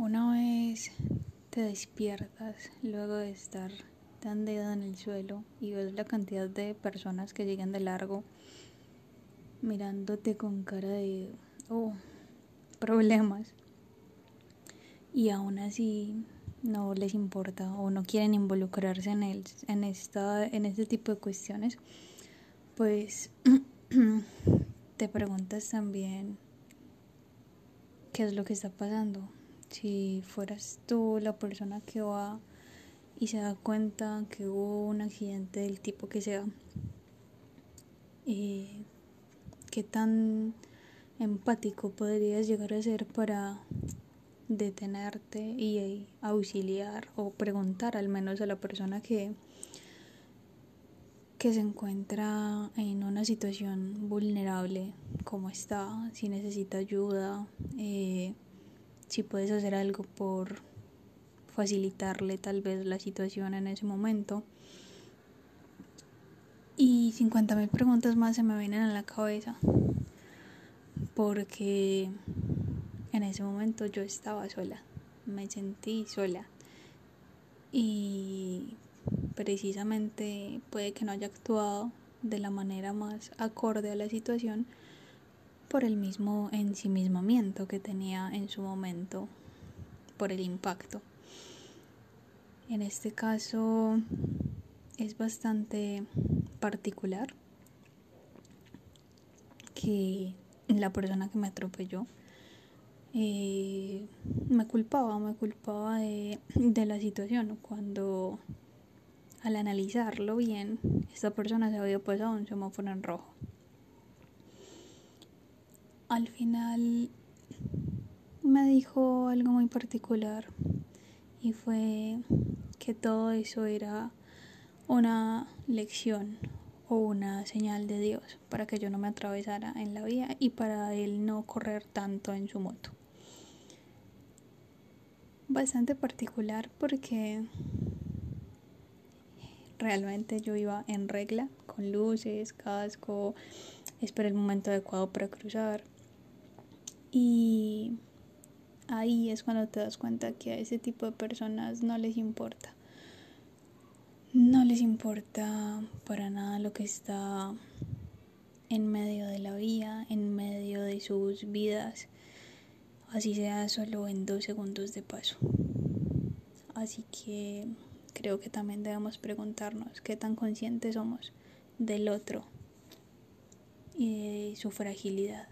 Una vez te despiertas luego de estar tendido en el suelo y ves la cantidad de personas que llegan de largo mirándote con cara de oh, problemas y aún así no les importa o no quieren involucrarse en el, en esta en este tipo de cuestiones pues te preguntas también qué es lo que está pasando si fueras tú la persona que va y se da cuenta que hubo un accidente del tipo que sea, eh, qué tan empático podrías llegar a ser para detenerte y auxiliar o preguntar al menos a la persona que que se encuentra en una situación vulnerable, cómo está, si necesita ayuda, eh, si puedes hacer algo por facilitarle tal vez la situación en ese momento. Y 50 mil preguntas más se me vienen a la cabeza porque en ese momento yo estaba sola, me sentí sola y precisamente puede que no haya actuado de la manera más acorde a la situación por el mismo ensimismamiento que tenía en su momento, por el impacto. En este caso es bastante particular que la persona que me atropelló eh, me culpaba, me culpaba de, la situación cuando al analizarlo bien, esta persona se había pasado un semáforo en rojo al final me dijo algo muy particular y fue que todo eso era una lección o una señal de Dios para que yo no me atravesara en la vía y para él no correr tanto en su moto. Bastante particular porque realmente yo iba en regla, con luces, casco, esperé el momento adecuado para cruzar y ahí es cuando te das cuenta que a ese tipo de personas no les importa. No les importa para nada lo que está en medio de la vía, en medio de sus vidas, así sea solo en dos segundos de paso. Así que creo que también debemos preguntarnos qué tan conscientes somos del otro y de su fragilidad.